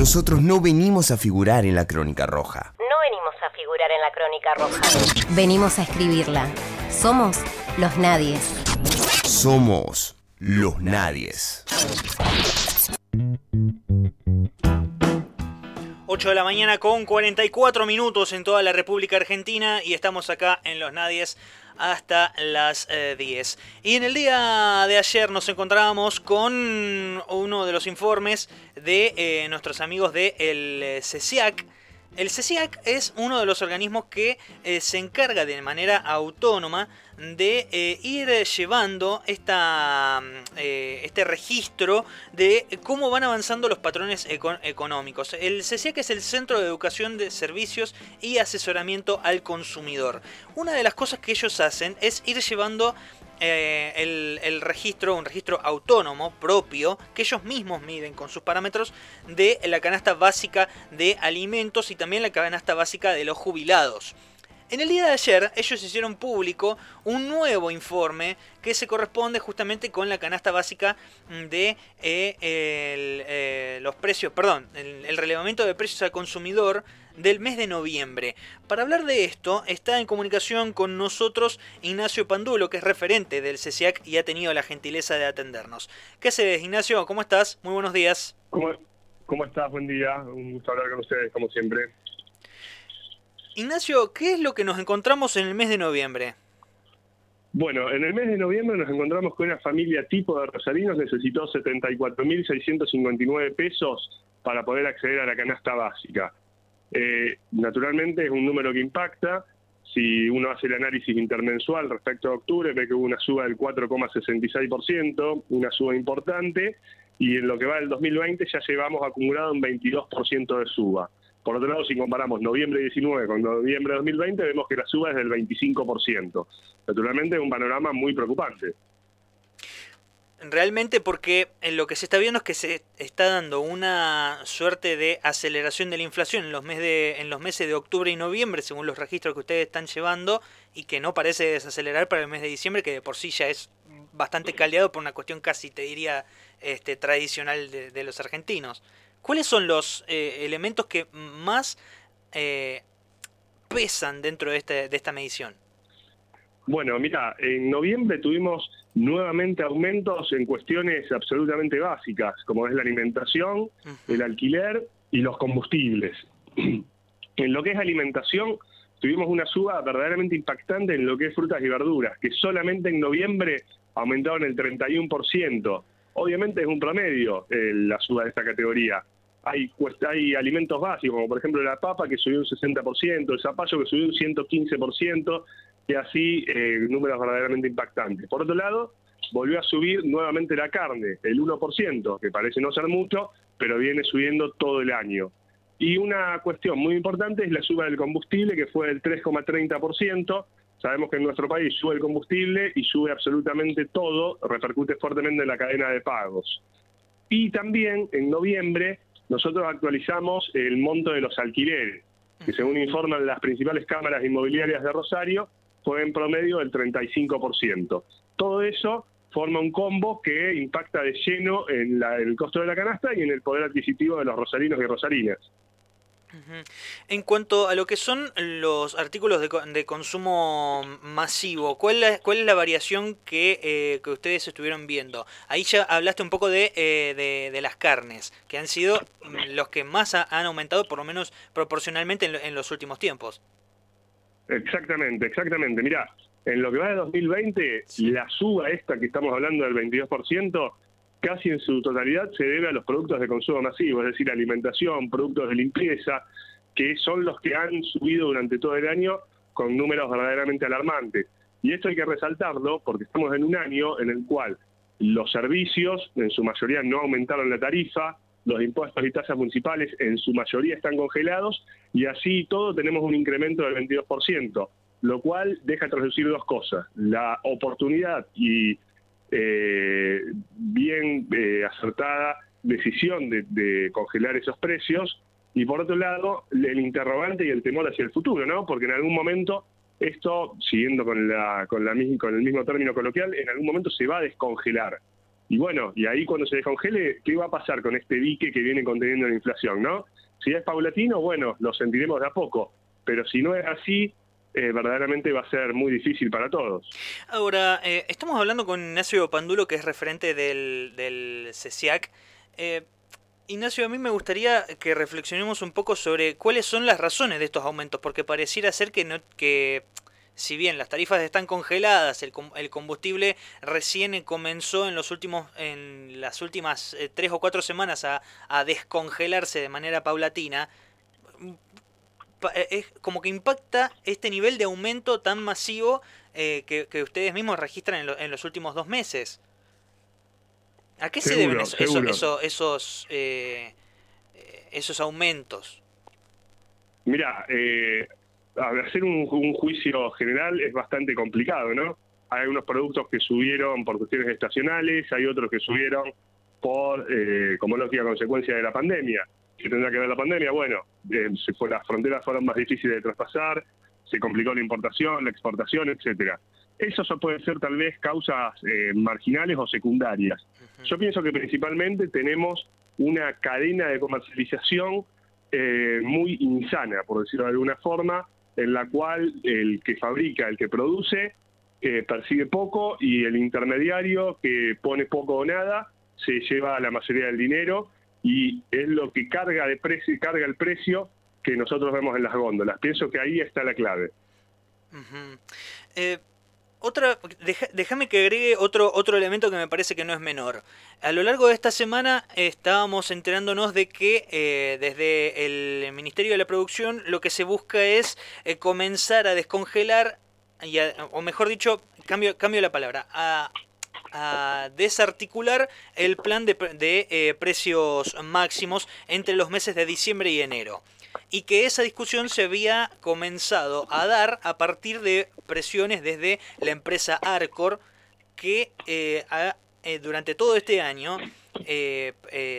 Nosotros no venimos a figurar en la crónica roja. No venimos a figurar en la crónica roja. Venimos a escribirla. Somos los nadies. Somos los nadies. 8 de la mañana con 44 minutos en toda la República Argentina y estamos acá en Los Nadies hasta las 10. Eh, y en el día de ayer nos encontrábamos con uno de los informes de eh, nuestros amigos de el CECIAC el CECIAC es uno de los organismos que eh, se encarga de manera autónoma de eh, ir llevando esta, mm, eh, este registro de cómo van avanzando los patrones económicos. El CECIAC es el Centro de Educación de Servicios y Asesoramiento al Consumidor. Una de las cosas que ellos hacen es ir llevando eh, el, registro, un registro autónomo propio, que ellos mismos miden con sus parámetros de la canasta básica de alimentos y también la canasta básica de los jubilados. En el día de ayer ellos hicieron público un nuevo informe que se corresponde justamente con la canasta básica de eh, eh, los precios, perdón, el, el relevamiento de precios al consumidor del mes de noviembre. Para hablar de esto está en comunicación con nosotros Ignacio Pandulo, que es referente del CECIAC y ha tenido la gentileza de atendernos. ¿Qué haces, Ignacio? ¿Cómo estás? Muy buenos días. ¿Cómo, cómo estás? Buen día. Un gusto hablar con ustedes, como siempre. Ignacio, ¿qué es lo que nos encontramos en el mes de noviembre? Bueno, en el mes de noviembre nos encontramos con una familia tipo de rosarinos necesitó 74.659 pesos para poder acceder a la canasta básica. Eh, naturalmente es un número que impacta. Si uno hace el análisis intermensual respecto a octubre, ve que hubo una suba del 4,66%, una suba importante, y en lo que va del 2020 ya llevamos acumulado un 22% de suba. Por otro lado, si comparamos noviembre 19 con noviembre 2020, vemos que la suba es del 25%. Naturalmente es un panorama muy preocupante realmente porque en lo que se está viendo es que se está dando una suerte de aceleración de la inflación en los, de, en los meses de octubre y noviembre, según los registros que ustedes están llevando, y que no parece desacelerar para el mes de diciembre, que de por sí ya es bastante caldeado por una cuestión casi, te diría, este, tradicional de, los argentinos. ¿Cuáles son los eh, elementos que más eh, pesan dentro de, este, de esta medición? Bueno, mira, en noviembre tuvimos nuevamente aumentos en cuestiones absolutamente básicas, como es la alimentación, el alquiler y los combustibles. en lo que es alimentación, tuvimos una suba verdaderamente impactante en lo que es frutas y verduras, que solamente en noviembre aumentaron el 31%. Obviamente es un promedio eh, la suba de esta categoría. Hay, hay alimentos básicos, como por ejemplo la papa que subió un 60%, el zapallo que subió un 115%, y así eh, números verdaderamente impactantes. Por otro lado, volvió a subir nuevamente la carne, el 1%, que parece no ser mucho, pero viene subiendo todo el año. Y una cuestión muy importante es la suba del combustible, que fue del 3,30%. Sabemos que en nuestro país sube el combustible y sube absolutamente todo, repercute fuertemente en la cadena de pagos. Y también en noviembre nosotros actualizamos el monto de los alquileres, que según informan las principales cámaras inmobiliarias de Rosario, fue en promedio del 35%. Todo eso forma un combo que impacta de lleno en, el costo de la canasta y en el poder adquisitivo de los rosarinos y rosarinas. En cuanto a lo que son los artículos de, consumo masivo, ¿cuál, ¿cuál, es la variación que, eh, que, ustedes estuvieron viendo? Ahí ya hablaste un poco de, eh, de, las carnes, que han sido los que más han aumentado, por lo menos proporcionalmente en los últimos tiempos. Exactamente, exactamente. Mira, en lo que va de 2020, la suba esta que estamos hablando del 22%, casi en su totalidad se debe a los productos de consumo masivo, es decir, alimentación, productos de limpieza, que son los que han subido durante todo el año con números verdaderamente alarmantes. Y esto hay que resaltarlo porque estamos en un año en el cual los servicios en su mayoría no aumentaron la tarifa, los impuestos y tasas municipales en su mayoría están congelados y así todo tenemos un incremento del 22%, lo cual deja traducir dos cosas, la oportunidad y eh, bien eh, acertada decisión de, congelar esos precios y por otro lado el interrogante y el temor hacia el futuro, ¿no? Porque en algún momento esto, siguiendo con, la, con, la, con el mismo término coloquial, en algún momento se va a descongelar. Y bueno, y ahí cuando se descongele, ¿qué va a pasar con este dique que viene conteniendo la inflación, no? Si es paulatino, bueno, lo sentiremos de a poco, pero si no es así, eh, verdaderamente va a ser muy difícil para todos. Ahora, eh, estamos hablando con Ignacio Pandulo, que es referente del, del CECIAC. Eh, Ignacio, a mí me gustaría que reflexionemos un poco sobre cuáles son las razones de estos aumentos, porque pareciera ser que, no, que si bien las tarifas están congeladas, el, el combustible recién comenzó en los últimos, en las últimas eh, tres o cuatro semanas a, a, descongelarse de manera paulatina, eh, es como que impacta este nivel de aumento tan masivo eh, que, que, ustedes mismos registran en, lo, en, los últimos dos meses. ¿A qué seguro, se deben eso, esos, eh, esos aumentos? Mira, eh, hacer un, un, juicio general es bastante complicado, ¿no? Hay unos productos que subieron por cuestiones estacionales, hay otros que subieron por, eh, como lógica consecuencia de la pandemia. ¿Qué tendrá que ver la pandemia? Bueno, eh, se fue, las fronteras fueron más difíciles de traspasar, se complicó la importación, la exportación, etcétera. Eso pueden ser tal vez causas eh, marginales o secundarias. Uh -huh. Yo pienso que principalmente tenemos una cadena de comercialización eh, muy insana, por decirlo de alguna forma, en la cual el que fabrica, el que produce, eh, percibe poco y el intermediario que pone poco o nada se lleva la mayoría del dinero y es lo que carga de precio carga el precio que nosotros vemos en las góndolas. Pienso que ahí está la clave. Uh otra, déjame que agregue otro, otro elemento que me parece que no es menor. A lo largo de esta semana estábamos enterándonos de que eh, desde el Ministerio de la Producción lo que se busca es eh, comenzar a descongelar, y a, o mejor dicho, cambio, cambio la palabra, a, a desarticular el plan de, de eh, precios máximos entre los meses de diciembre y enero y que esa discusión se había comenzado a dar a partir de presiones desde la empresa Arcor que eh, ha, eh, durante todo este año eh,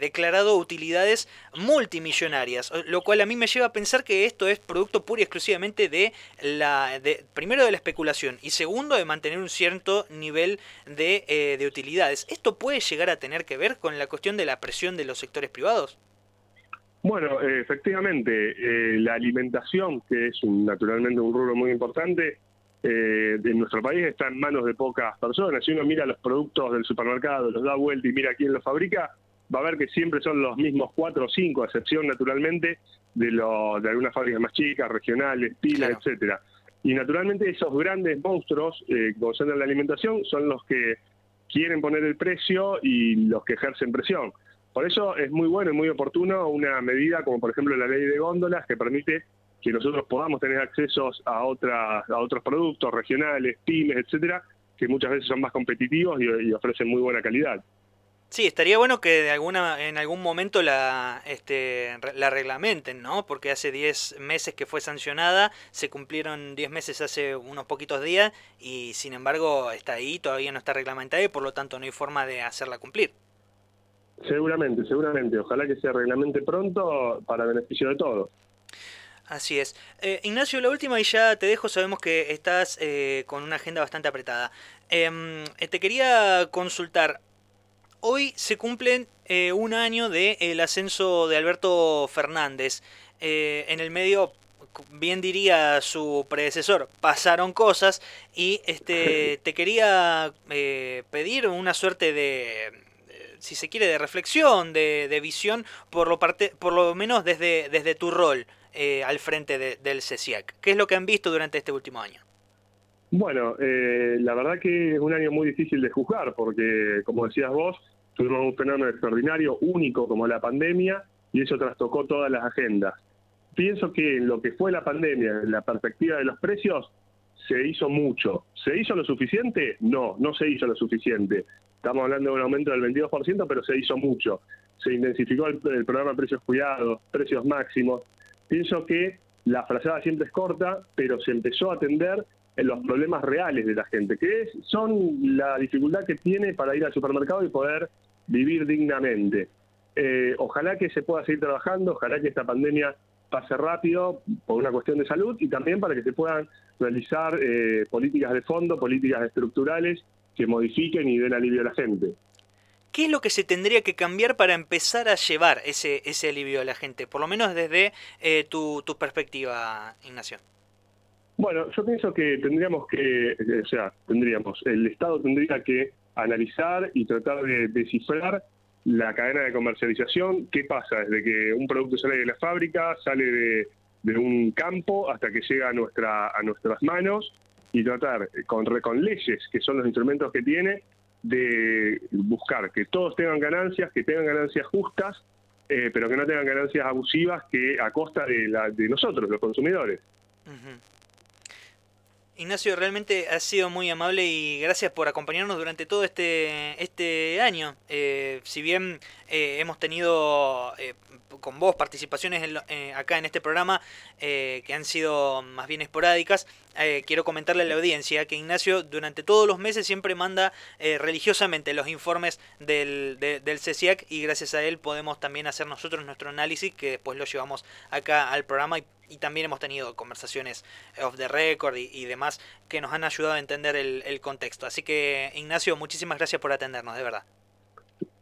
declarado utilidades multimillonarias, lo cual a mí me lleva a pensar que esto es producto pura y exclusivamente de la, primero de la especulación y segundo de mantener un cierto nivel de, de utilidades. ¿Esto puede llegar a tener que ver con la cuestión de la presión de los sectores privados? Bueno, eh, efectivamente, eh, la alimentación, que es un, naturalmente un rubro muy importante, eh, en nuestro país está en manos de pocas personas. Si uno mira los productos del supermercado, los da vuelta y mira quién los fabrica, va a ver que siempre son los mismos cuatro o cinco, a excepción naturalmente de, lo, de algunas fábricas más chicas, regionales, pymes, claro. etcétera. Y naturalmente esos grandes monstruos eh, que concentran la alimentación son los que quieren poner el precio y los que ejercen presión. Por eso es muy bueno y muy oportuno una medida como por ejemplo la ley de góndolas que permite que nosotros podamos tener accesos a, otras, a otros productos regionales, pymes, etcétera, que muchas veces son más competitivos y, y, ofrecen muy buena calidad. Sí, estaría bueno que de alguna, en algún momento la, este, la reglamenten, ¿no? Porque hace 10 meses que fue sancionada, se cumplieron 10 meses hace unos poquitos días y sin embargo está ahí, todavía no está reglamentada y por lo tanto no hay forma de hacerla cumplir. Seguramente, seguramente. Ojalá que se reglamente pronto para beneficio de todos. Así es. Eh, Ignacio, la última y ya te dejo, sabemos que estás eh, con una agenda bastante apretada. Eh, te quería consultar, hoy se cumplen eh, un año del el ascenso de Alberto Fernández. Eh, en el medio, bien diría su predecesor, pasaron cosas y este, te quería eh, pedir una suerte de si se quiere, de reflexión, de, de visión, por lo, parte, por lo menos desde, desde tu rol eh, al frente de, del CECIAC. ¿Qué es lo que han visto durante este último año? Bueno, eh, la verdad que es un año muy difícil de juzgar, porque, como decías vos, tuvimos un fenómeno extraordinario, único como la pandemia, y eso trastocó todas las agendas. Pienso que en lo que fue la pandemia, en la perspectiva de los precios, se hizo mucho. ¿Se hizo lo suficiente? No, no se hizo lo suficiente. Estamos hablando de un aumento del 22%, pero se hizo mucho. Se intensificó el, el programa de precios cuidados, precios máximos. Pienso que la frazada siempre es corta, pero se empezó a atender en los problemas reales de la gente, que es, son la dificultad que tiene para ir al supermercado y poder vivir dignamente. Eh, ojalá que se pueda seguir trabajando, ojalá que esta pandemia pase rápido por una cuestión de salud y también para que se puedan realizar eh, políticas de fondo, políticas estructurales que modifiquen y den alivio a la gente. ¿qué es lo que se tendría que cambiar para empezar a llevar ese, ese alivio a la gente? Por lo menos desde eh, tu, tu perspectiva, Ignacio. Bueno, yo pienso que tendríamos que, eh, o sea, tendríamos, el Estado tendría que analizar y tratar de descifrar la cadena de comercialización, qué pasa desde que un producto sale de la fábrica, sale de, de un campo hasta que llega a, nuestra, a nuestras manos y tratar con, con leyes, que son los instrumentos que tiene, de buscar que todos tengan ganancias, que tengan ganancias justas, eh, pero que no tengan ganancias abusivas que a costa de, la, de nosotros, los consumidores. Ignacio, realmente has sido muy amable y gracias por acompañarnos durante todo este, este año. Eh, si bien eh, hemos tenido eh, con vos participaciones acá en este programa que han sido más bien esporádicas, quiero comentarle a la audiencia que Ignacio durante todos los meses siempre manda religiosamente los informes del, del CECIAC y gracias a él podemos también hacer nosotros nuestro análisis que después lo llevamos acá al programa y y también hemos tenido conversaciones off the record y, demás que nos han ayudado a entender el, el, contexto. Así que, Ignacio, muchísimas gracias por atendernos, de verdad.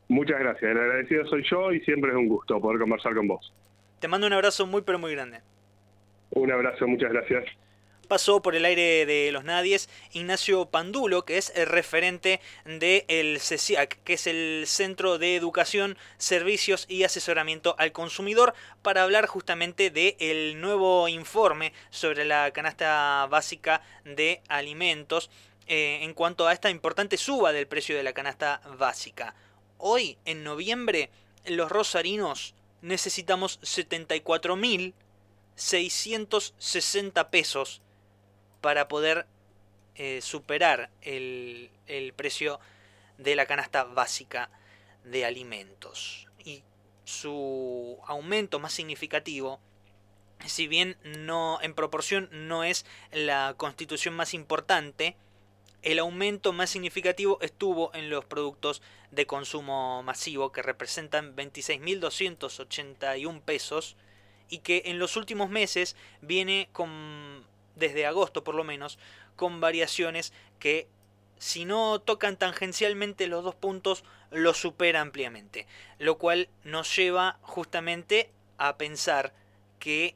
Muchas gracias, el agradecido soy yo y siempre es un gusto poder conversar con vos. Te mando un abrazo muy, pero muy grande. Un abrazo, muchas gracias pasó por el aire de los nadies Ignacio Pandulo, que es el referente del CECIAC, que es el Centro de Educación, Servicios y Asesoramiento al Consumidor, para hablar justamente del nuevo informe sobre la canasta básica de alimentos eh, en cuanto a esta importante suba del precio de la canasta básica. Hoy, en noviembre, los rosarinos necesitamos 74.660 pesos para poder eh, superar el, el precio de la canasta básica de alimentos. Y su aumento más significativo, si bien no en proporción no es la constitución más importante, el aumento más significativo estuvo en los productos de consumo masivo que representan 26.281 pesos y que en los últimos meses viene con desde agosto por lo menos, con variaciones que si no tocan tangencialmente los dos puntos, lo supera ampliamente. Lo cual nos lleva justamente a pensar que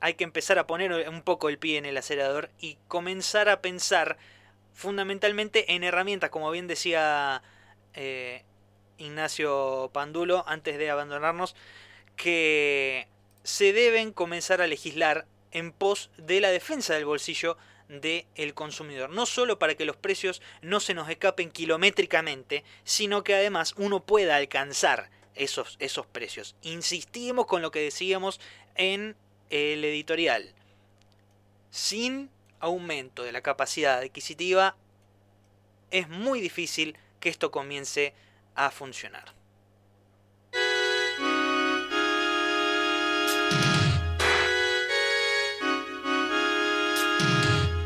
hay que empezar a poner un poco el pie en el acelerador y comenzar a pensar fundamentalmente en herramientas, como bien decía eh, Ignacio Pandulo antes de abandonarnos, que se deben comenzar a legislar en pos de la defensa del bolsillo del consumidor. No solo para que los precios no se nos escapen kilométricamente, sino que además uno pueda alcanzar esos, esos precios. Insistimos con lo que decíamos en el editorial. Sin aumento de la capacidad adquisitiva, es muy difícil que esto comience a funcionar.